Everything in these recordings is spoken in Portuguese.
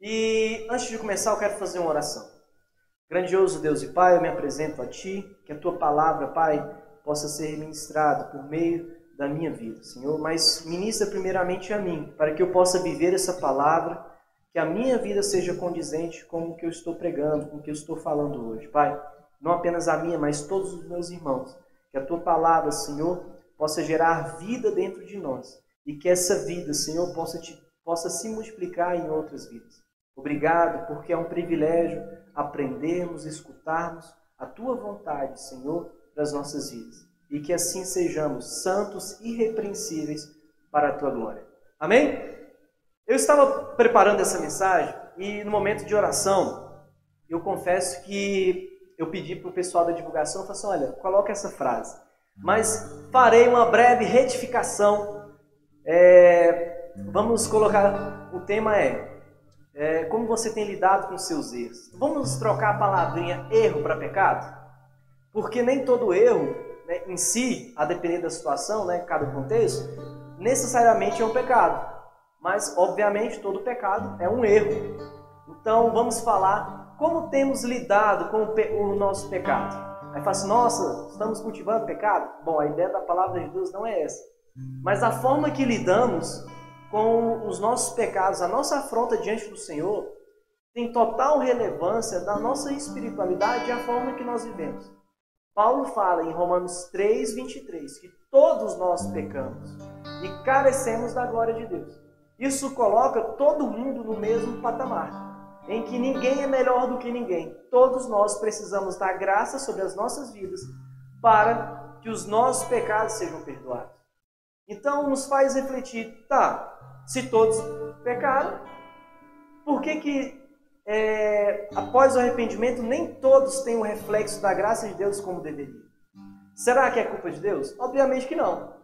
E antes de começar, eu quero fazer uma oração. Grandioso Deus e Pai, eu me apresento a Ti, que a Tua palavra, Pai, possa ser ministrada por meio da minha vida, Senhor. Mas ministra primeiramente a mim, para que eu possa viver essa palavra, que a minha vida seja condizente com o que eu estou pregando, com o que eu estou falando hoje, Pai. Não apenas a minha, mas todos os meus irmãos. Que a Tua palavra, Senhor, possa gerar vida dentro de nós e que essa vida, Senhor, possa, te, possa se multiplicar em outras vidas. Obrigado, porque é um privilégio aprendermos, escutarmos a tua vontade, Senhor, para as nossas vidas. E que assim sejamos santos irrepreensíveis para a tua glória. Amém? Eu estava preparando essa mensagem e no momento de oração, eu confesso que eu pedi para o pessoal da divulgação, eu assim, olha, coloca essa frase. Mas farei uma breve retificação. É, vamos colocar, o tema é é, como você tem lidado com seus erros. Vamos trocar a palavrinha erro para pecado? Porque nem todo erro né, em si, a depender da situação, né, cada contexto, necessariamente é um pecado. Mas, obviamente, todo pecado é um erro. Então, vamos falar como temos lidado com o, nosso pecado. Aí fala assim, nossa, estamos cultivando pecado? Bom, a ideia da palavra de Deus não é essa. Mas a forma que lidamos com os nossos pecados, a nossa afronta diante do Senhor, tem total relevância da nossa espiritualidade e a forma que nós vivemos. Paulo fala em Romanos 3, 23, que todos nós pecamos e carecemos da glória de Deus. Isso coloca todo mundo no mesmo patamar, em que ninguém é melhor do que ninguém. Todos nós precisamos dar graça sobre as nossas vidas para que os nossos pecados sejam perdoados. Então nos faz refletir, tá, se todos pecaram, por que, que é, após o arrependimento nem todos têm o reflexo da graça de Deus como deveriam? Será que é culpa de Deus? Obviamente que não.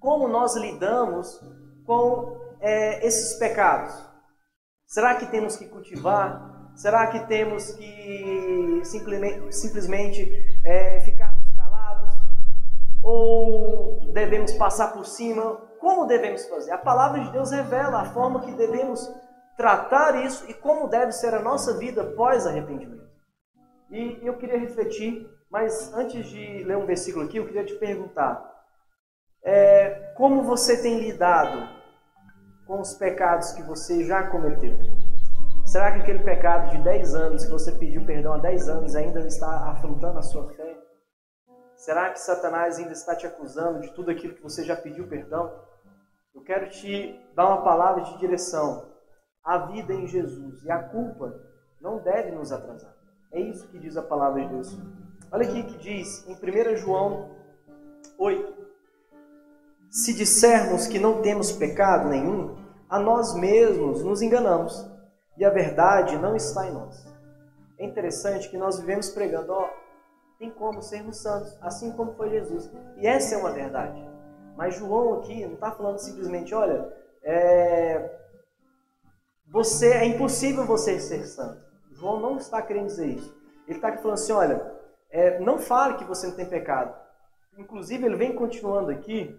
Como nós lidamos com é, esses pecados? Será que temos que cultivar? Será que temos que simplesmente, simplesmente é? Ou devemos passar por cima? Como devemos fazer? A palavra de Deus revela a forma que devemos tratar isso e como deve ser a nossa vida pós arrependimento. E eu queria refletir, mas antes de ler um versículo aqui, eu queria te perguntar: é, como você tem lidado com os pecados que você já cometeu? Será que aquele pecado de 10 anos, que você pediu perdão há 10 anos, ainda está afrontando a sua fé? Será que Satanás ainda está te acusando de tudo aquilo que você já pediu perdão? Eu quero te dar uma palavra de direção. A vida em Jesus e a culpa não deve nos atrasar. É isso que diz a palavra de Deus. Olha aqui que diz em 1 João 8: Se dissermos que não temos pecado nenhum, a nós mesmos nos enganamos e a verdade não está em nós. É interessante que nós vivemos pregando, ó, tem como sermos santos, assim como foi Jesus. E essa é uma verdade. Mas João aqui não está falando simplesmente, olha, é, você é impossível você ser santo. João não está querendo dizer isso. Ele está falando assim, olha, é, não fale que você não tem pecado. Inclusive, ele vem continuando aqui,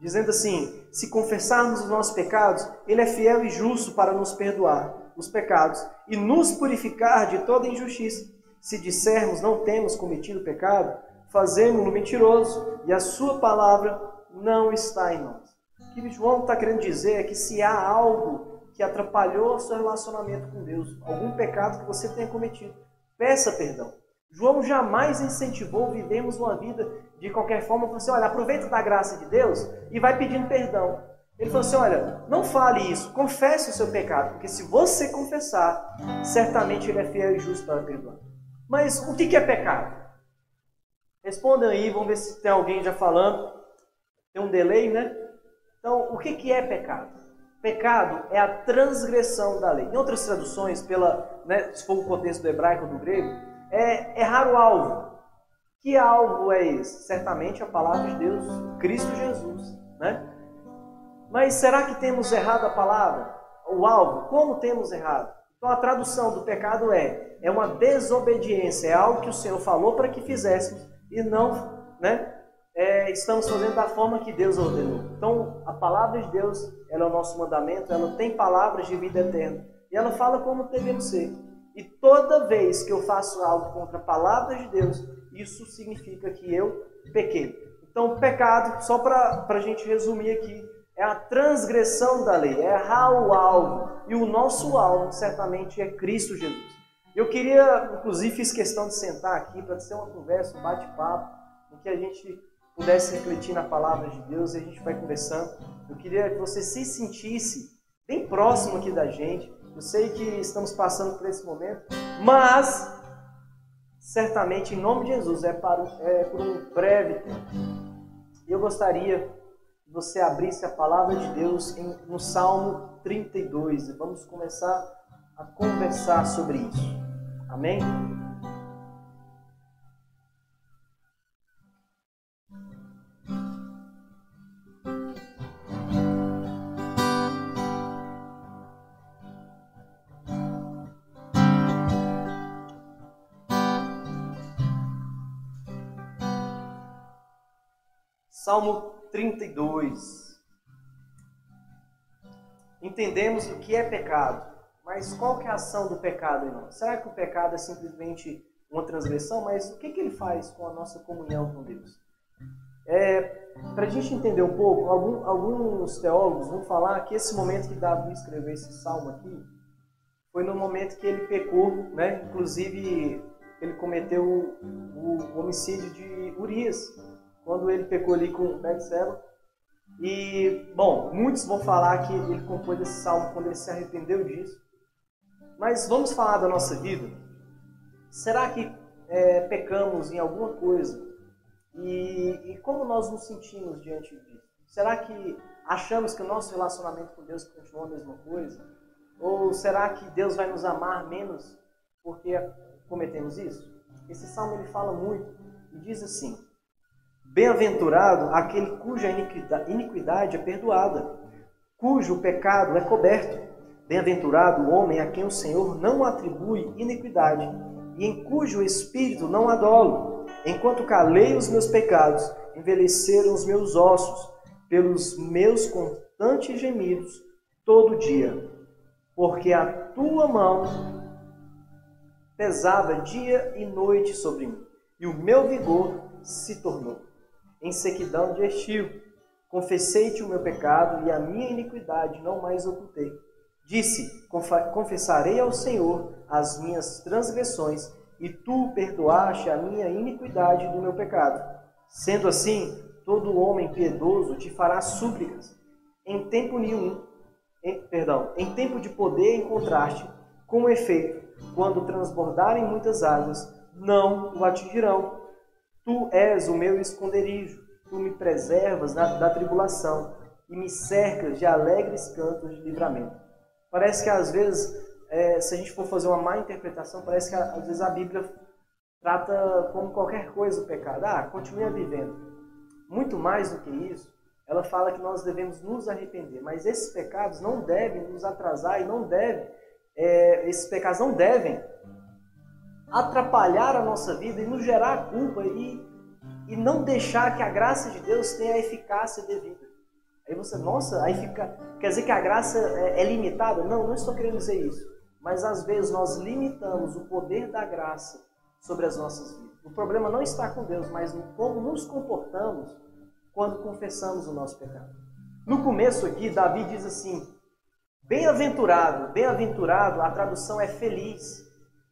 dizendo assim: se confessarmos os nossos pecados, Ele é fiel e justo para nos perdoar os pecados e nos purificar de toda injustiça. Se dissermos não temos cometido pecado, fazemos-no mentiroso e a Sua palavra não está em nós. O que João está querendo dizer é que se há algo que atrapalhou o seu relacionamento com Deus, algum pecado que você tenha cometido, peça perdão. João jamais incentivou vivemos uma vida de qualquer forma, falou assim, olha, aproveita da graça de Deus e vai pedindo perdão. Ele falou assim, olha, não fale isso, confesse o seu pecado, porque se você confessar, certamente ele é fiel e justo para perdoar. Mas o que é pecado? Respondam aí, vamos ver se tem alguém já falando. Tem um delay, né? Então, o que é pecado? Pecado é a transgressão da lei. Em outras traduções, pela, né, se for o contexto do hebraico ou do grego, é errar o alvo. Que alvo é esse? Certamente a palavra de Deus, Cristo Jesus, né? Mas será que temos errado a palavra? O alvo? Como temos errado? Então a tradução do pecado é é uma desobediência, é algo que o Senhor falou para que fizéssemos e não, né? É, estamos fazendo da forma que Deus ordenou. Então, a palavra de Deus, ela é o nosso mandamento, ela tem palavras de vida eterna. e ela fala como devemos ser. E toda vez que eu faço algo contra a palavra de Deus, isso significa que eu pequei. Então, pecado, só para a gente resumir aqui, é a transgressão da lei, é errar o alvo. E o nosso alvo, certamente, é Cristo Jesus. Eu queria, inclusive, fiz questão de sentar aqui para ter uma conversa, um bate-papo, em que a gente pudesse refletir na palavra de Deus e a gente vai conversando. Eu queria que você se sentisse bem próximo aqui da gente. Eu sei que estamos passando por esse momento, mas certamente em nome de Jesus é, para, é por um breve tempo. Eu gostaria você abrisse a palavra de Deus em, no Salmo 32 e vamos começar a conversar sobre isso. Amém? Salmo 32. Entendemos o que é pecado, mas qual que é a ação do pecado, irmão? Será que o pecado é simplesmente uma transgressão? Mas o que, que ele faz com a nossa comunhão com Deus? É, Para a gente entender um pouco, algum, alguns teólogos vão falar que esse momento que Davi escreveu esse salmo aqui foi no momento que ele pecou, né? Inclusive, ele cometeu o, o homicídio de Urias, quando ele pecou ali com Betseba. E, bom, muitos vão falar que ele compôs esse salmo quando ele se arrependeu disso. Mas vamos falar da nossa vida. Será que é, pecamos em alguma coisa? E, e como nós nos sentimos diante disso? Será que achamos que o nosso relacionamento com Deus continua a mesma coisa? Ou será que Deus vai nos amar menos porque cometemos isso? Esse salmo ele fala muito e diz assim: Bem-aventurado aquele cuja iniquidade é perdoada, cujo pecado é coberto. Bem-aventurado o homem a quem o Senhor não atribui iniquidade e em cujo espírito não há dolo. Enquanto calei os meus pecados, envelheceram os meus ossos pelos meus constantes gemidos todo dia, porque a tua mão pesava dia e noite sobre mim, e o meu vigor se tornou em sequidão de estio. Confessei-te o meu pecado e a minha iniquidade não mais ocultei. Disse: Confessarei ao Senhor as minhas transgressões, e tu perdoaste a minha iniquidade do meu pecado. Sendo assim, todo homem piedoso te fará súplicas. Em tempo nenhum, em, perdão, em tempo de poder encontraste, com efeito, quando transbordarem muitas águas, não o atingirão. Tu és o meu esconderijo, tu me preservas da, tribulação e me cercas de alegres cantos de livramento. Parece que às vezes, é, se a gente for fazer uma má interpretação, parece que às vezes a Bíblia trata como qualquer coisa o pecado. Ah, continue vivendo. Muito mais do que isso, ela fala que nós devemos nos arrepender. Mas esses pecados não devem nos atrasar e não devem, é, esses pecados não devem atrapalhar a nossa vida e nos gerar culpa e, e não deixar que a graça de Deus tenha a eficácia devida. Aí você, nossa, aí fica. Quer dizer que a graça é, é limitada? Não, não estou querendo dizer isso. Mas às vezes nós limitamos o poder da graça sobre as nossas vidas. O problema não está com Deus, mas em como nos comportamos quando confessamos o nosso pecado. No começo aqui, Davi diz assim: Bem-aventurado, bem-aventurado, a tradução é feliz.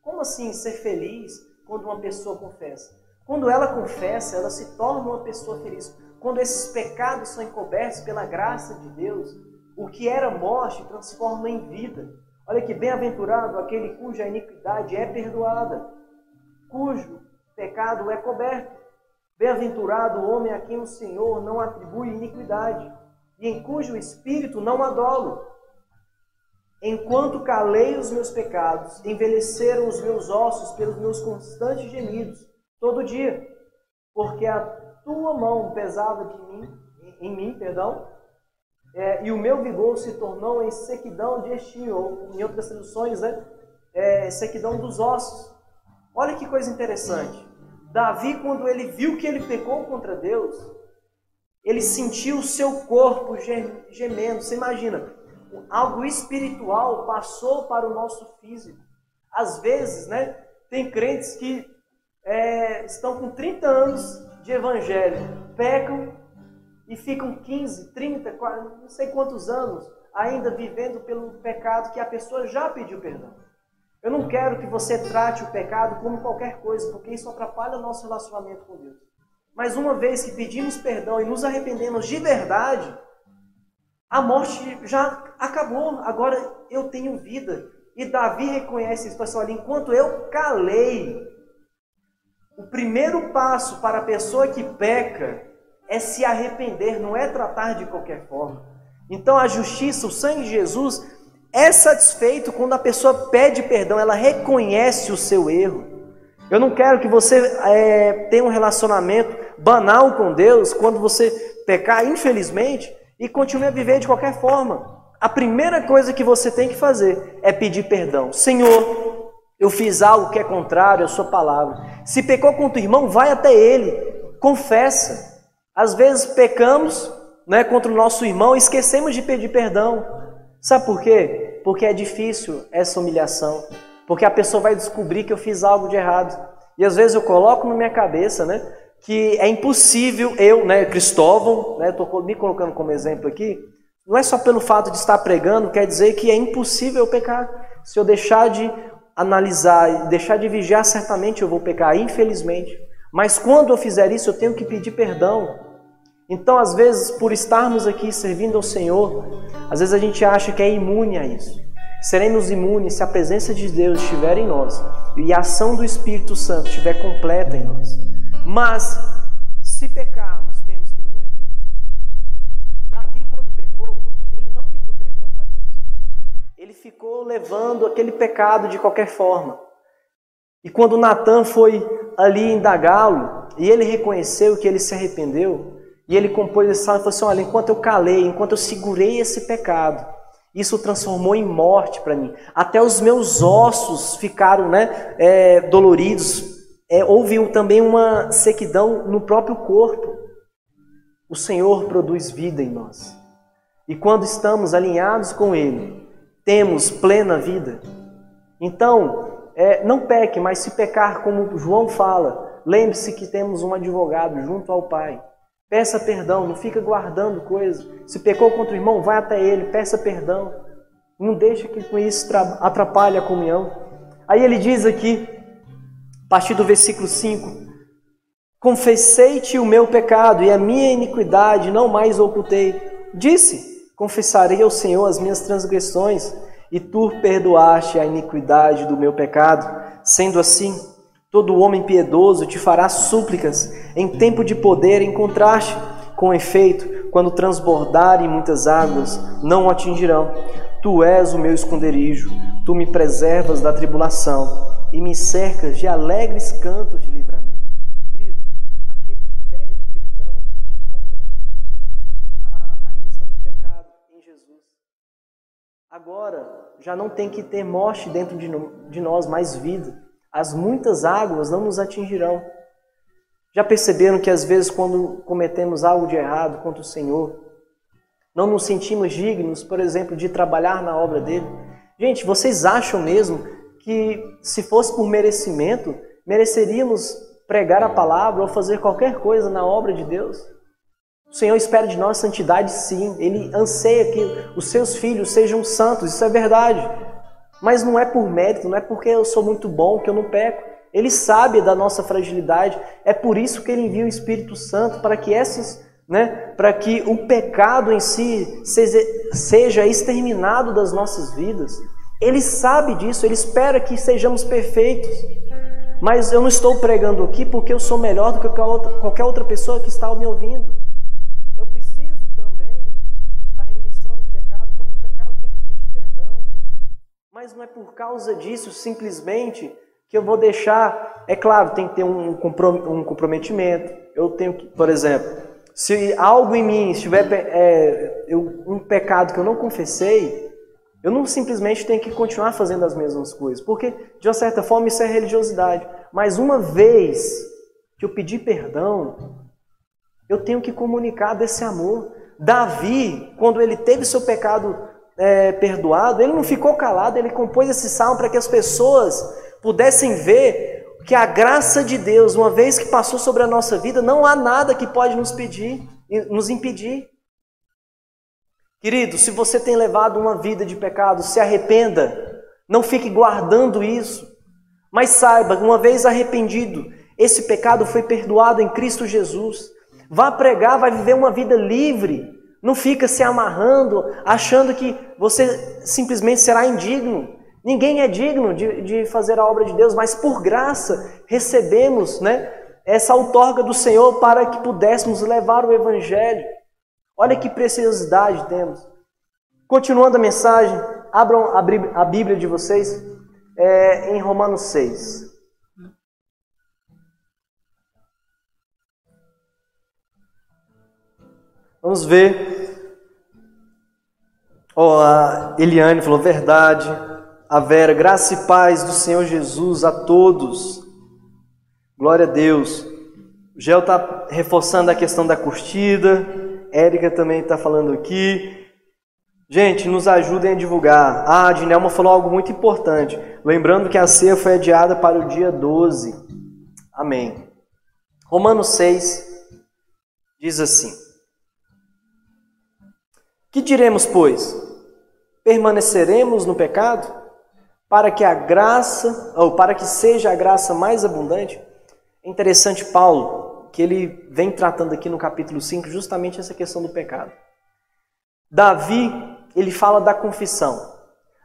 Como assim ser feliz quando uma pessoa confessa? Quando ela confessa, ela se torna uma pessoa feliz. Quando esses pecados são encobertos pela graça de Deus, o que era morte transforma em vida. Olha que bem-aventurado aquele cuja iniquidade é perdoada, cujo pecado é coberto. Bem-aventurado o homem a quem o Senhor não atribui iniquidade e em cujo espírito não há dolo. Enquanto calei os meus pecados, envelheceram os meus ossos pelos meus constantes gemidos, todo dia, porque a tua mão pesava de mim, em mim, perdão, é, e o meu vigor se tornou em sequidão de estio, ou em outras traduções, né, é, sequidão dos ossos. Olha que coisa interessante. Davi, quando ele viu que ele pecou contra Deus, ele sentiu o seu corpo gemendo. Você imagina, algo espiritual passou para o nosso físico. Às vezes, né, tem crentes que é, estão com 30 anos de evangelho, pecam e ficam 15, 30, 40, não sei quantos anos ainda vivendo pelo pecado que a pessoa já pediu perdão. Eu não quero que você trate o pecado como qualquer coisa, porque isso atrapalha o nosso relacionamento com Deus. Mas uma vez que pedimos perdão e nos arrependemos de verdade, a morte já acabou. Agora eu tenho vida. E Davi reconhece isso, pessoal, enquanto eu calei, o primeiro passo para a pessoa que peca é se arrepender, não é tratar de qualquer forma. Então a justiça, o sangue de Jesus, é satisfeito quando a pessoa pede perdão, ela reconhece o seu erro. Eu não quero que você é, tenha um relacionamento banal com Deus quando você pecar, infelizmente, e continue a viver de qualquer forma. A primeira coisa que você tem que fazer é pedir perdão. Senhor, eu fiz algo que é contrário à Sua palavra. Se pecou contra o irmão, vai até ele, confessa. Às vezes pecamos né, contra o nosso irmão e esquecemos de pedir perdão. Sabe por quê? Porque é difícil essa humilhação. Porque a pessoa vai descobrir que eu fiz algo de errado. E às vezes eu coloco na minha cabeça, né, que é impossível eu, né, Cristóvão, né, estou me colocando como exemplo aqui, não é só pelo fato de estar pregando, quer dizer que é impossível eu pecar. Se eu deixar de analisar, deixar de vigiar, certamente eu vou pecar, infelizmente. Mas quando eu fizer isso, eu tenho que pedir perdão. Então, às vezes, por estarmos aqui servindo ao Senhor, às vezes a gente acha que é imune a isso. Seremos imunes se a presença de Deus estiver em nós e a ação do Espírito Santo estiver completa em nós. Mas, se pecarmos, ficou levando aquele pecado de qualquer forma. E quando Natan foi ali indagá-lo, e ele reconheceu que ele se arrependeu, e ele compôs esse salmo e falou assim: Olha, enquanto eu calei, enquanto eu segurei esse pecado, isso transformou em morte para mim. Até os meus ossos ficaram né, é, doloridos. É, houve também uma sequidão no próprio corpo. O Senhor produz vida em nós. E quando estamos alinhados com Ele, temos plena vida. Então, é, não peque, mas se pecar, como João fala, lembre-se que temos um advogado junto ao Pai. Peça perdão, não fica guardando coisas. Se pecou contra o irmão, vai até ele, peça perdão. Não deixa que com isso atrapalhe a comunhão. Aí ele diz aqui, a partir do versículo 5: Confessei-te o meu pecado e a minha iniquidade não mais ocultei. Disse: Confessarei ao Senhor as minhas transgressões, e tu perdoaste a iniquidade do meu pecado. Sendo assim, Todo homem piedoso te fará súplicas em tempo de poder encontrar-te. Com efeito, quando transbordarem muitas águas, não o atingirão. Tu és o meu esconderijo, tu me preservas da tribulação e me cercas de alegres cantos de livramento. Querido, aquele que pede perdão encontra a remissão de pecado em Jesus. Agora, já não tem que ter morte dentro de nós, mais vida as muitas águas não nos atingirão. Já perceberam que às vezes, quando cometemos algo de errado contra o Senhor, não nos sentimos dignos, por exemplo, de trabalhar na obra dele? Gente, vocês acham mesmo que se fosse por merecimento, mereceríamos pregar a palavra ou fazer qualquer coisa na obra de Deus? O Senhor espera de nós santidade, sim. Ele anseia que os seus filhos sejam santos, isso é verdade. Mas não é por mérito, não é porque eu sou muito bom que eu não peco. Ele sabe da nossa fragilidade. É por isso que ele envia o Espírito Santo para que esses, né, para que o pecado em si seja exterminado das nossas vidas. Ele sabe disso, ele espera que sejamos perfeitos. Mas eu não estou pregando aqui porque eu sou melhor do que qualquer outra pessoa que está me ouvindo. Mas não é por causa disso simplesmente que eu vou deixar. É claro, tem que ter um comprometimento. Eu tenho que, por exemplo, se algo em mim estiver é, eu, um pecado que eu não confessei, eu não simplesmente tenho que continuar fazendo as mesmas coisas, porque de uma certa forma isso é religiosidade. Mas uma vez que eu pedi perdão, eu tenho que comunicar desse amor. Davi, quando ele teve seu pecado é, perdoado, ele não ficou calado, ele compôs esse salmo para que as pessoas pudessem ver que a graça de Deus, uma vez que passou sobre a nossa vida, não há nada que pode nos pedir, nos impedir. Querido, se você tem levado uma vida de pecado, se arrependa, não fique guardando isso, mas saiba, uma vez arrependido, esse pecado foi perdoado em Cristo Jesus. Vá pregar, vai viver uma vida livre. Não fica se amarrando, achando que você simplesmente será indigno. Ninguém é digno de, de fazer a obra de Deus, mas por graça recebemos né, essa outorga do Senhor para que pudéssemos levar o Evangelho. Olha que preciosidade temos. Continuando a mensagem, abram a Bíblia de vocês é, em Romanos 6. Vamos ver. Oh, a Eliane falou verdade. A Vera, graça e paz do Senhor Jesus a todos. Glória a Deus. O Gel está reforçando a questão da curtida. Érica também está falando aqui. Gente, nos ajudem a divulgar. Ah, a Dinelma falou algo muito importante. Lembrando que a ceia foi adiada para o dia 12. Amém. Romanos 6 diz assim: Que diremos, pois? Permaneceremos no pecado para que a graça, ou para que seja a graça mais abundante? É interessante Paulo, que ele vem tratando aqui no capítulo 5 justamente essa questão do pecado. Davi ele fala da confissão.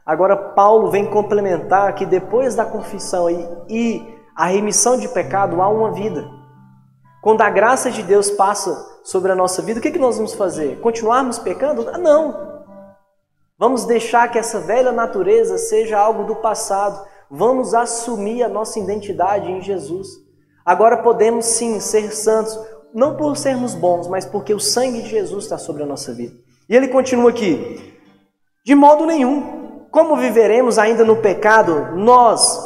Agora, Paulo vem complementar que depois da confissão e, e a remissão de pecado há uma vida. Quando a graça de Deus passa sobre a nossa vida, o que, que nós vamos fazer? Continuarmos pecando? Ah, não! Vamos deixar que essa velha natureza seja algo do passado. Vamos assumir a nossa identidade em Jesus. Agora podemos sim ser santos, não por sermos bons, mas porque o sangue de Jesus está sobre a nossa vida. E ele continua aqui: de modo nenhum. Como viveremos ainda no pecado, nós,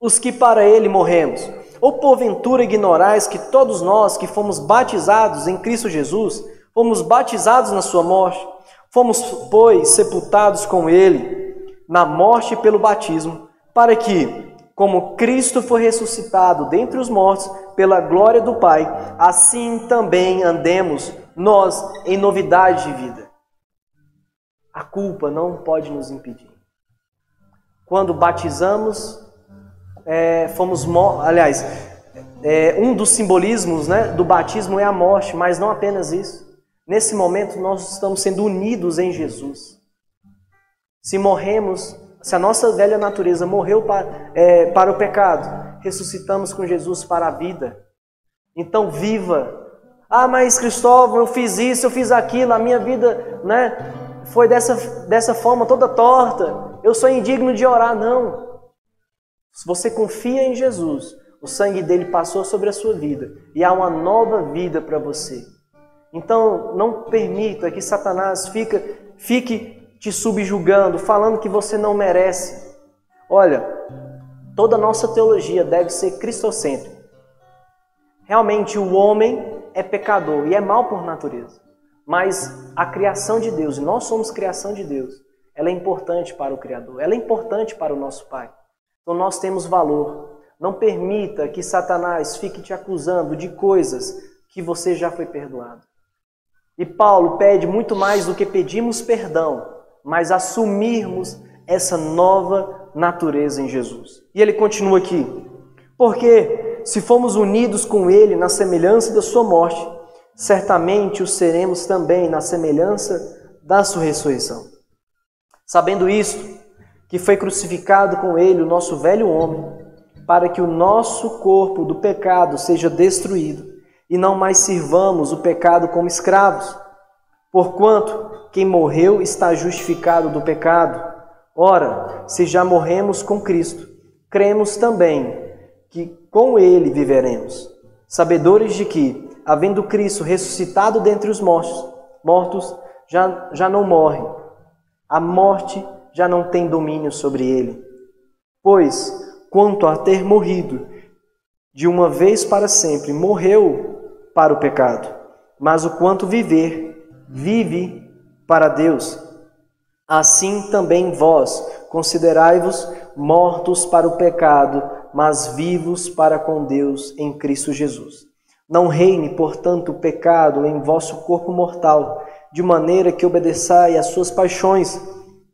os que para ele morremos? Ou porventura ignorais que todos nós que fomos batizados em Cristo Jesus, fomos batizados na sua morte? Fomos, pois, sepultados com ele na morte pelo batismo, para que, como Cristo foi ressuscitado dentre os mortos pela glória do Pai, assim também andemos nós em novidade de vida. A culpa não pode nos impedir. Quando batizamos, é, fomos aliás, é, um dos simbolismos né, do batismo é a morte, mas não apenas isso. Nesse momento nós estamos sendo unidos em Jesus. Se morremos, se a nossa velha natureza morreu para, é, para o pecado, ressuscitamos com Jesus para a vida. Então viva. Ah, mas Cristóvão, eu fiz isso, eu fiz aquilo, a minha vida, né? foi dessa, dessa forma toda torta, eu sou indigno de orar. Não. Se você confia em Jesus, o sangue dele passou sobre a sua vida e há uma nova vida para você. Então, não permita que Satanás fique, fique te subjugando, falando que você não merece. Olha, toda nossa teologia deve ser cristocêntrica. Realmente, o homem é pecador e é mal por natureza. Mas a criação de Deus, e nós somos criação de Deus, ela é importante para o Criador, ela é importante para o nosso Pai. Então nós temos valor. Não permita que Satanás fique te acusando de coisas que você já foi perdoado. E Paulo pede muito mais do que pedimos perdão, mas assumirmos essa nova natureza em Jesus. E ele continua aqui: porque se fomos unidos com ele na semelhança da sua morte, certamente o seremos também na semelhança da sua ressurreição. Sabendo isto, que foi crucificado com ele o nosso velho homem, para que o nosso corpo do pecado seja destruído e não mais sirvamos o pecado como escravos. Porquanto quem morreu está justificado do pecado. Ora, se já morremos com Cristo, cremos também que com ele viveremos, sabedores de que havendo Cristo ressuscitado dentre os mortos, mortos já, já não morre. A morte já não tem domínio sobre ele. Pois, quanto a ter morrido, de uma vez para sempre, morreu para o pecado, mas o quanto viver, vive para Deus. Assim também vós considerai-vos mortos para o pecado, mas vivos para com Deus em Cristo Jesus. Não reine, portanto, o pecado em vosso corpo mortal, de maneira que obedeçai às suas paixões.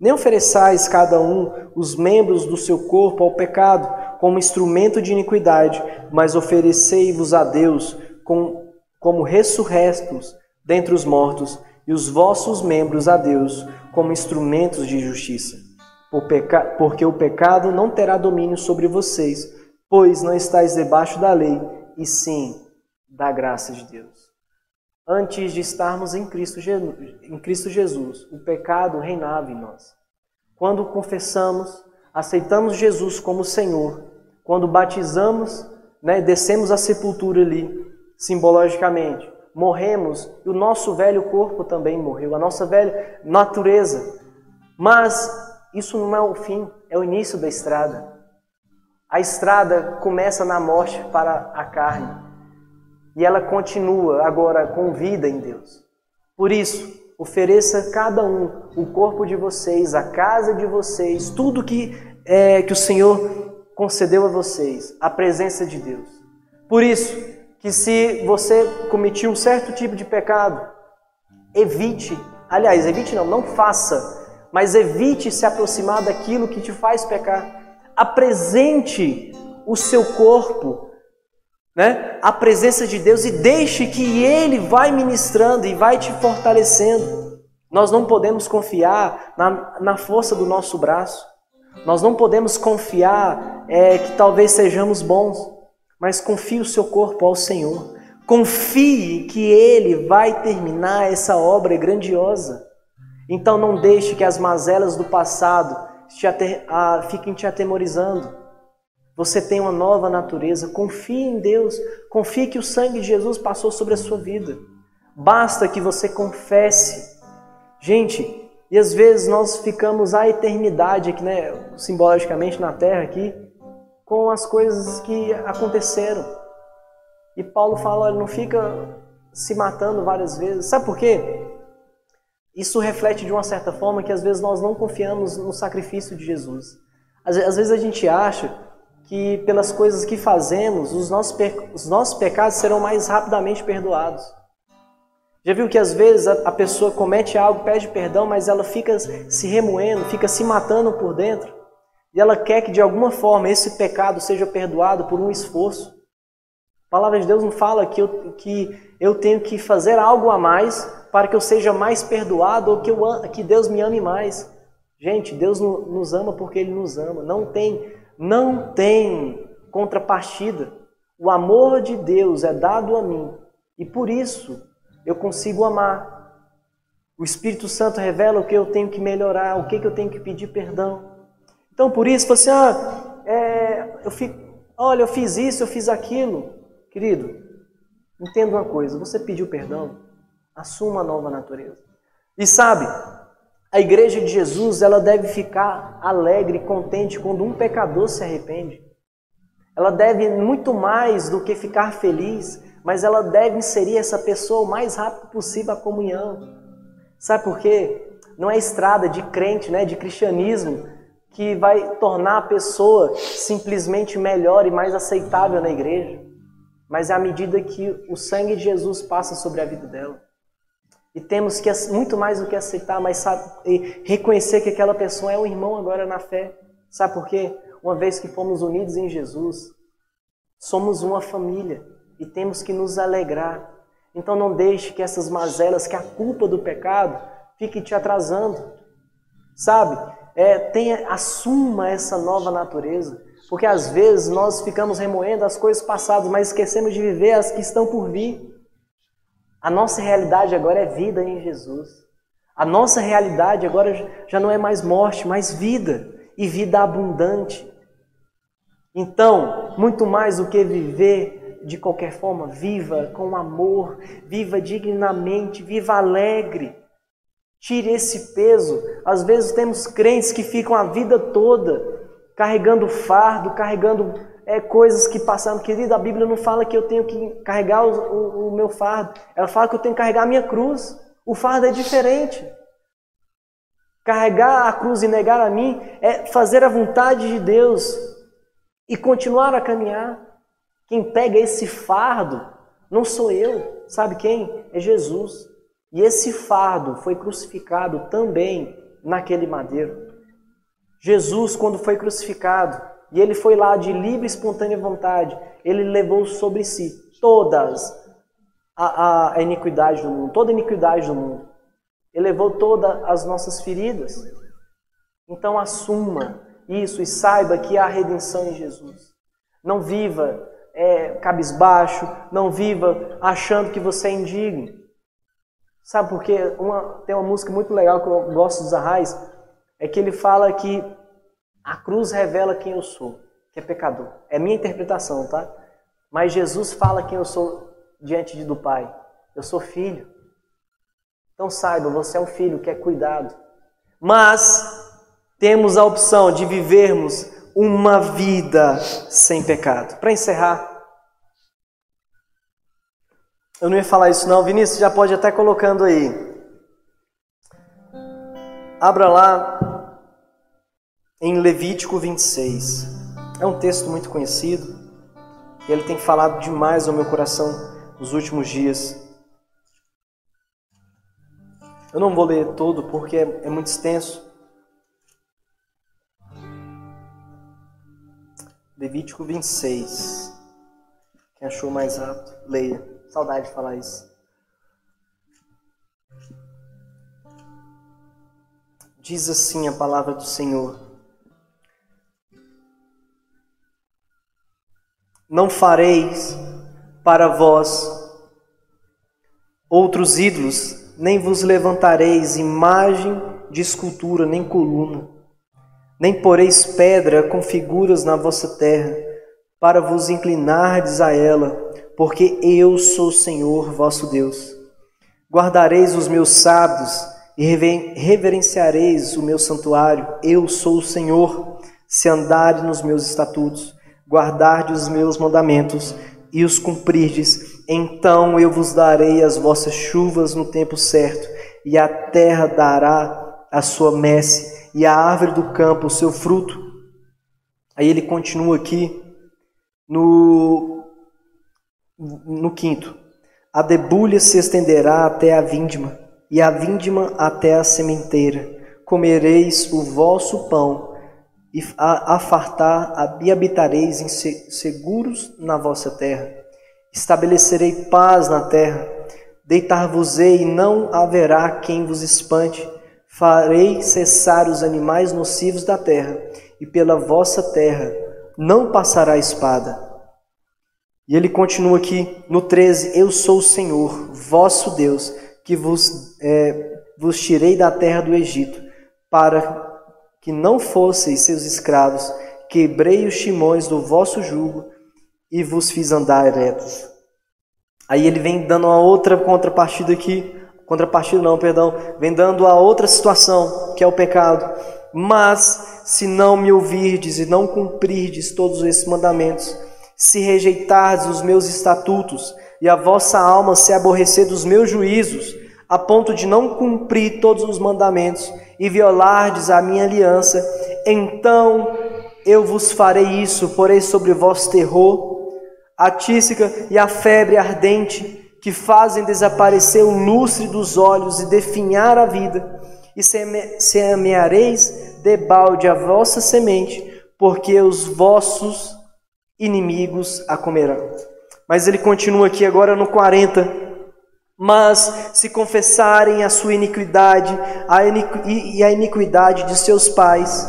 Nem ofereçais cada um os membros do seu corpo ao pecado como instrumento de iniquidade, mas oferecei-vos a Deus com, como ressurrestos dentre os mortos, e os vossos membros a Deus como instrumentos de justiça. Porque o pecado não terá domínio sobre vocês, pois não estáis debaixo da lei, e sim da graça de Deus. Antes de estarmos em Cristo, em Cristo Jesus, o pecado reinava em nós. Quando confessamos, aceitamos Jesus como Senhor, quando batizamos, né, descemos a sepultura ali, simbologicamente, morremos e o nosso velho corpo também morreu, a nossa velha natureza. Mas isso não é o fim, é o início da estrada. A estrada começa na morte para a carne e ela continua agora com vida em Deus. Por isso, ofereça cada um o corpo de vocês, a casa de vocês, tudo que é, que o Senhor concedeu a vocês, a presença de Deus. Por isso, que se você cometiu um certo tipo de pecado, evite, aliás, evite não, não faça, mas evite se aproximar daquilo que te faz pecar. Apresente o seu corpo, né, a presença de Deus e deixe que Ele vai ministrando e vai te fortalecendo. Nós não podemos confiar na, na força do nosso braço. Nós não podemos confiar é, que talvez sejamos bons mas confie o seu corpo ao Senhor. Confie que Ele vai terminar essa obra grandiosa. Então não deixe que as mazelas do passado te fiquem te atemorizando. Você tem uma nova natureza. Confie em Deus. Confie que o sangue de Jesus passou sobre a sua vida. Basta que você confesse. Gente, e às vezes nós ficamos a eternidade aqui, né, simbolicamente na terra aqui, com as coisas que aconteceram. E Paulo fala, não fica se matando várias vezes. Sabe por quê? Isso reflete de uma certa forma que às vezes nós não confiamos no sacrifício de Jesus. Às, vezes a gente acha que pelas coisas que fazemos, os nossos, os nossos pecados serão mais rapidamente perdoados. Já viu que às vezes a, a pessoa comete algo, pede perdão, mas ela fica se remoendo, fica se matando por dentro? E ela quer que de alguma forma esse pecado seja perdoado por um esforço. A palavra de Deus não fala que eu, que eu tenho que fazer algo a mais para que eu seja mais perdoado ou que, eu, que Deus me ame mais. Gente, Deus nos ama porque Ele nos ama. Não tem, não tem contrapartida. O amor de Deus é dado a mim e por isso eu consigo amar. O Espírito Santo revela o que eu tenho que melhorar, o que eu tenho que pedir perdão. Então, por isso, você, ah, é, eu fico, olha, eu fiz isso, eu fiz aquilo. Querido, entenda uma coisa: você pediu perdão, assuma a nova natureza. E sabe, a igreja de Jesus, ela deve ficar alegre, contente quando um pecador se arrepende. Ela deve muito mais do que ficar feliz, mas ela deve inserir essa pessoa o mais rápido possível à comunhão. Sabe por quê? Não é estrada de crente, né, de cristianismo, que vai tornar a pessoa simplesmente melhor e mais aceitável na igreja, mas é à medida que o sangue de Jesus passa sobre a vida dela. E temos que muito mais do que aceitar, mas sabe, reconhecer que aquela pessoa é um irmão agora na fé. Sabe por quê? Uma vez que fomos unidos em Jesus, somos uma família e temos que nos alegrar. Então não deixe que essas mazelas, que a culpa do pecado, fique te atrasando. Sabe? é, tenha, assuma essa nova natureza. Porque às vezes nós ficamos remoendo as coisas passadas, mas esquecemos de viver as que estão por vir. A nossa realidade agora é vida em Jesus. A nossa realidade agora já não é mais morte, mas vida e vida abundante. Então, muito mais do que viver de qualquer forma, viva com amor, viva dignamente, viva alegre. Tire esse peso. Às vezes temos crentes que ficam a vida toda carregando fardo, carregando é, coisas que passaram. Querido, a Bíblia não fala que eu tenho que carregar o, o, o meu fardo. Ela fala que eu tenho que carregar a minha cruz. O fardo é diferente. Carregar a cruz e negar a mim é fazer a vontade de Deus e continuar a caminhar. Quem pega esse fardo não sou eu, sabe quem? É Jesus. E esse fardo foi crucificado também naquele madeiro. Jesus, quando foi crucificado, e ele foi lá de livre e espontânea vontade, ele levou sobre si todas a, a, a iniquidade do mundo, toda a iniquidade do mundo. Ele levou todas as nossas feridas. Então assuma isso e saiba que há redenção em Jesus. Não viva é, cabisbaixo, não viva achando que você é indigno. Sabe por quê? Uma, tem uma música muito legal que eu gosto dos Arrais, é que ele fala que a cruz revela quem eu sou, que é pecador. É minha interpretação, tá? Mas Jesus fala quem eu sou diante do Pai. Eu sou filho. Então saiba, você é um filho que é cuidado. Mas temos a opção de vivermos uma vida sem pecado. Para encerrar, eu não ia falar isso não, Vinícius já pode até colocando aí. Abra lá em Levítico 26. É um texto muito conhecido. E ele tem falado demais ao meu coração nos últimos dias. Eu não vou ler todo porque é, muito extenso. Levítico 26. Quem achou mais rápido, leia. Saudade de falar isso. Diz assim a palavra do Senhor: Não fareis para vós outros ídolos nem vos levantareis imagem de escultura, nem coluna, nem poreis pedra com figuras na vossa terra, para vos inclinardes a ela, porque eu sou o Senhor vosso Deus. Guardareis os meus sábados e reverenciareis o meu santuário, eu sou o Senhor, se andares nos meus estatutos, guardardes os meus mandamentos e os cumprirdes, então eu vos darei as vossas chuvas no tempo certo, e a terra dará a sua messe, e a árvore do campo o seu fruto. Aí ele continua aqui no, no quinto. A debulha se estenderá até a vindima, e a vindima até a sementeira. Comereis o vosso pão, e a, a fartar, e habitareis em seguros na vossa terra Estabelecerei paz na terra, deitar-vos-ei e não haverá quem vos espante. Farei cessar os animais nocivos da terra, e pela vossa terra não passará espada. E ele continua aqui no 13: Eu sou o Senhor, vosso Deus, que vos, é, vos tirei da terra do Egito, para que não fosseis seus escravos, quebrei os timões do vosso jugo e vos fiz andar eretos. Aí ele vem dando uma outra contrapartida aqui, contrapartida não, perdão, vem dando a outra situação, que é o pecado. Mas se não me ouvirdes e não cumprirdes todos esses mandamentos, se rejeitardes os meus estatutos e a vossa alma se aborrecer dos meus juízos, a ponto de não cumprir todos os mandamentos e violardes a minha aliança, então eu vos farei isso, porei sobre vós terror a tísica e a febre ardente que fazem desaparecer o lustre dos olhos e definhar a vida, e semeareis debalde a vossa semente, porque os vossos inimigos a comerão. Mas ele continua aqui agora no 40. Mas se confessarem a sua iniquidade a iniqu e a iniquidade de seus pais,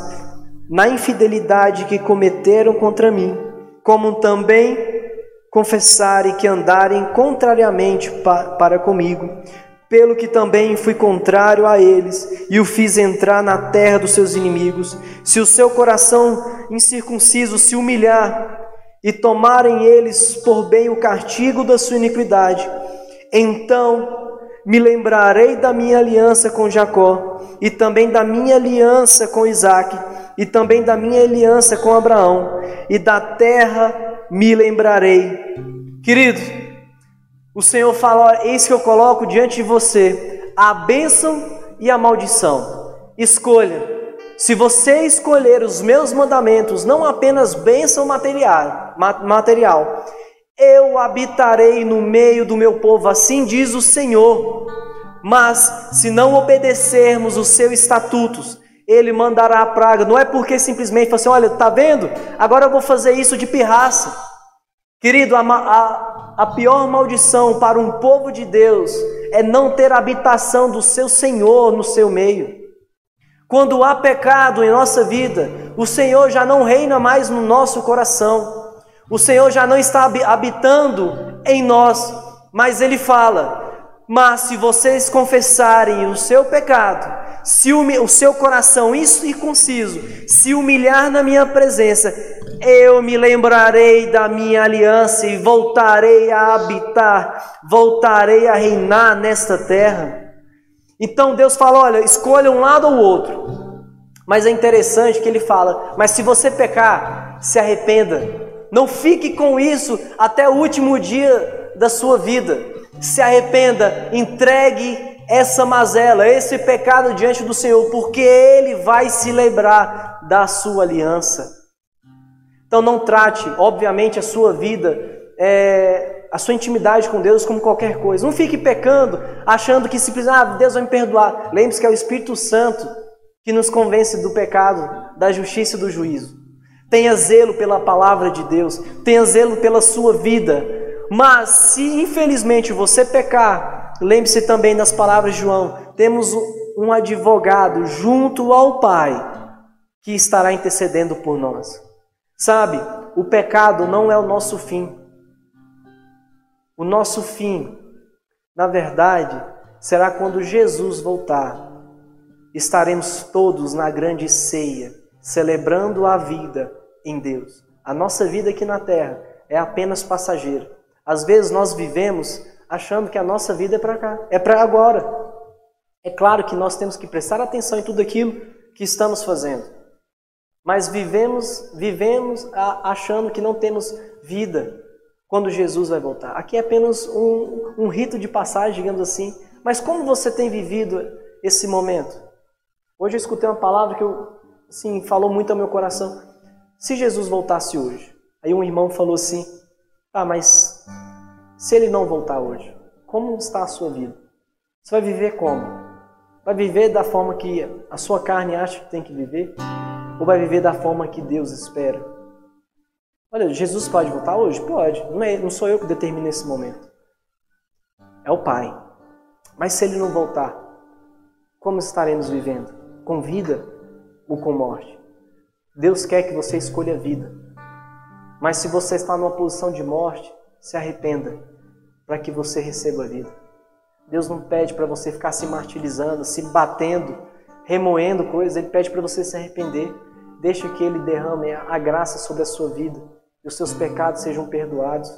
na infidelidade que cometeram contra mim, como também confessarem que andarem contrariamente para comigo, pelo que também fui contrário a eles e o fiz entrar na terra dos seus inimigos, se o seu coração incircunciso se humilhar e tomarem eles por bem o castigo da sua iniquidade, então me lembrarei da minha aliança com Jacó e também da minha aliança com Isaque e também da minha aliança com Abraão e da terra me lembrarei. Querido, o Senhor fala: Eis que eu coloco diante de você a bênção e a maldição. escolha. Se você escolher os meus mandamentos, não apenas bênção material, material, eu habitarei no meio do meu povo, assim diz o Senhor. Mas se não obedecermos os seus estatutos, ele mandará a praga. Não é porque simplesmente fala assim: olha, tá vendo? Agora eu vou fazer isso de pirraça. Querido, a, a, a pior maldição para um povo de Deus é não ter habitação do seu Senhor no seu meio. Quando há pecado em nossa vida, o Senhor já não reina mais no nosso coração. O Senhor já não está habitando em nós, mas Ele fala: Mas se vocês confessarem o seu pecado, se o seu coração conciso se humilhar na minha presença, eu me lembrarei da minha aliança e voltarei a habitar, voltarei a reinar nesta terra. Então Deus fala: olha, escolha um lado ou outro. Mas é interessante que ele fala: mas se você pecar, se arrependa. Não fique com isso até o último dia da sua vida. Se arrependa, entregue essa mazela, esse pecado diante do Senhor, porque Ele vai se lembrar da sua aliança. Então não trate, obviamente, a sua vida, é, a sua intimidade com Deus como qualquer coisa. Não fique pecando, achando que simplesmente, ah, Deus vai me perdoar. Lembre-se que é o Espírito Santo que nos convence do pecado, da justiça e do juízo. Tenha zelo pela palavra de Deus, tenha zelo pela sua vida. Mas se infelizmente você pecar, lembre-se também das palavras de João: temos um advogado junto ao Pai que estará intercedendo por nós. Sabe, o pecado não é o nosso fim. O nosso fim, na verdade, será quando Jesus voltar. Estaremos todos na grande ceia, celebrando a vida em Deus. A nossa vida aqui na terra é apenas passageira. Às vezes nós vivemos achando que a nossa vida é para cá, é para agora. É claro que nós temos que prestar atenção em tudo aquilo que estamos fazendo. Mas vivemos, vivemos achando que não temos vida quando Jesus vai voltar. Aqui é apenas um, um rito de passagem, digamos assim. Mas como você tem vivido esse momento? Hoje eu escutei uma palavra que eu, assim, falou muito ao meu coração. Se Jesus voltasse hoje, aí um irmão falou assim: Ah, mas se ele não voltar hoje, como está a sua vida? Você vai viver como? Vai viver da forma que a sua carne acha que tem que viver? Ou vai viver da forma que Deus espera? Olha, Jesus pode voltar hoje? Pode. Não, é, não sou eu que determino esse momento. É o Pai. Mas se ele não voltar, como estaremos vivendo? Com vida ou com morte? Deus quer que você escolha a vida. Mas se você está numa posição de morte, se arrependa para que você receba a vida. Deus não pede para você ficar se martirizando, se batendo, remoendo coisas, Ele pede para você se arrepender. Deixa que Ele derrame a graça sobre a sua vida e os seus pecados sejam perdoados.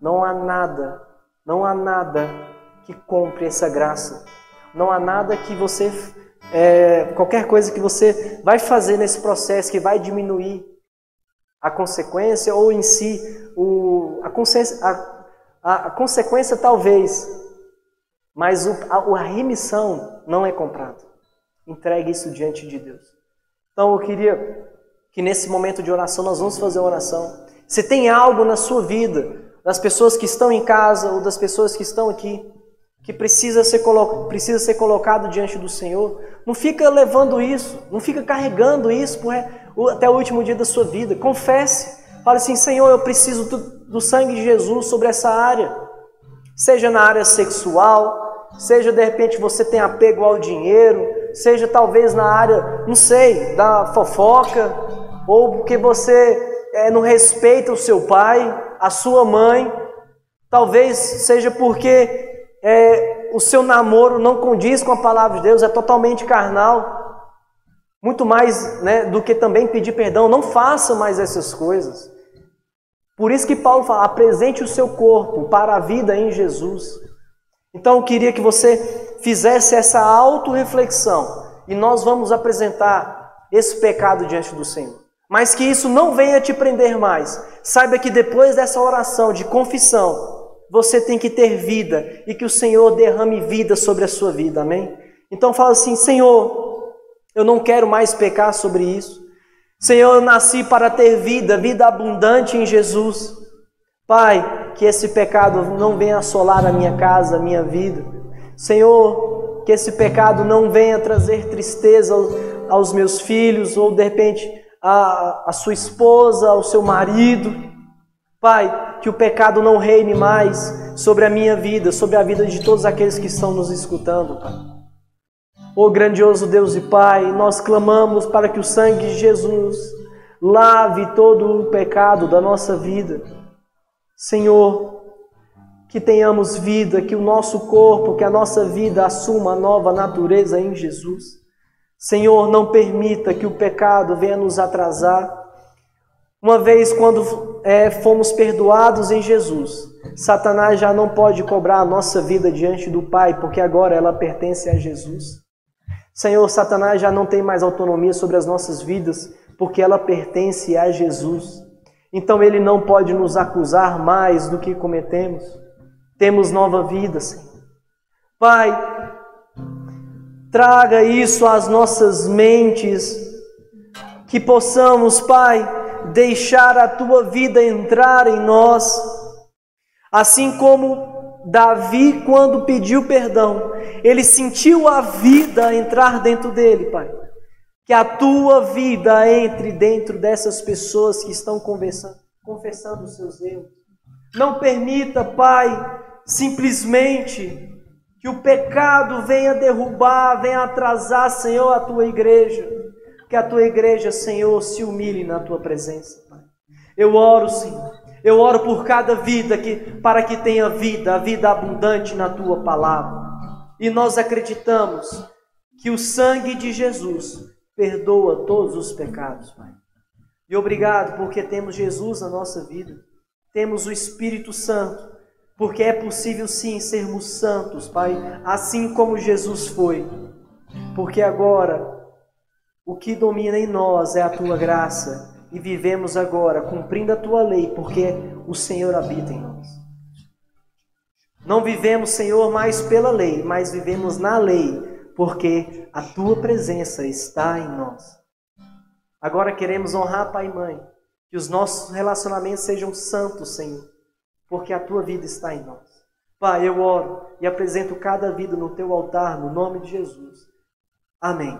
Não há nada, não há nada que compre essa graça. Não há nada que você é, qualquer coisa que você vai fazer nesse processo que vai diminuir a consequência ou em si o, a, a, a, consequência talvez, mas o, a, a remissão não é comprada. Entregue isso diante de Deus. Então eu queria que nesse momento de oração nós vamos fazer uma oração. Se tem algo na sua vida, das pessoas que estão em casa ou das pessoas que estão aqui, que precisa ser, precisa ser colocado diante do Senhor, não fica levando isso, não fica carregando isso até o último dia da sua vida. Confesse. Fale assim: Senhor, eu preciso do, do sangue de Jesus sobre essa área. Seja na área sexual, seja de repente você tem apego ao dinheiro, seja talvez na área, não sei, da fofoca, ou porque você é, não respeita o seu pai, a sua mãe. Talvez seja porque é, o seu namoro não condiz com a palavra de Deus, é totalmente carnal, muito mais né, do que também pedir perdão, não faça mais essas coisas. Por isso que Paulo fala: apresente o seu corpo para a vida em Jesus. Então eu queria que você fizesse essa autorreflexão e nós vamos apresentar esse pecado diante do Senhor. Mas que isso não venha te prender mais. Saiba que depois dessa oração de confissão, você tem que ter vida e que o Senhor derrame vida sobre a sua vida, amém? Então fala assim: Senhor, Eu não quero mais pecar sobre isso. Senhor, eu nasci para ter vida, vida abundante em Jesus. Pai, que esse pecado não venha assolar a minha casa, a minha vida. Senhor, que esse pecado não venha trazer tristeza aos, meus filhos, ou de repente a sua esposa, ao seu marido. Pai, que o pecado não reine mais sobre a minha vida, sobre a vida de todos aqueles que estão nos escutando, Pai. Oh grandioso Deus e Pai, nós clamamos para que o sangue de Jesus lave todo o pecado da nossa vida. Senhor, que tenhamos vida, que o nosso corpo, que a nossa vida assuma a nova natureza em Jesus. Senhor, não permita que o pecado venha nos atrasar. Uma vez quando é, fomos perdoados em Jesus, Satanás já não pode cobrar a nossa vida diante do Pai, porque agora ela pertence a Jesus. Senhor, Satanás já não tem mais autonomia sobre as nossas vidas, porque ela pertence a Jesus. Então ele não pode nos acusar mais do que cometemos. Temos nova vida, Senhor. Pai, traga isso às nossas mentes, que possamos, Pai, deixar a tua vida entrar em nós, assim como Davi, quando pediu perdão, ele sentiu a vida entrar dentro dele, Pai. Que a tua vida entre dentro dessas pessoas que estão conversando, confessando os seus erros. Não permita, Pai, simplesmente que o pecado venha derrubar, venha atrasar, Senhor, a tua igreja. Que a tua igreja, Senhor, se humilhe na tua presença, Pai. Eu oro, Senhor. Eu oro por cada vida que para que tenha vida, a vida abundante na tua palavra. E nós acreditamos que o sangue de Jesus perdoa todos os pecados, Pai. E obrigado porque temos Jesus na nossa vida, temos o Espírito Santo, porque é possível sim sermos santos, Pai, assim como Jesus foi. Porque agora o que domina em nós é a tua graça e vivemos agora cumprindo a tua lei, porque o Senhor habita em nós. Não vivemos, Senhor, mais pela lei, mas vivemos na lei porque a tua presença está em nós. Agora queremos honrar Pai e Mãe, que os nossos relacionamentos sejam santos, Senhor, porque a tua vida está em nós. Pai, eu oro e apresento cada vida no teu altar, no nome de Jesus. Amém.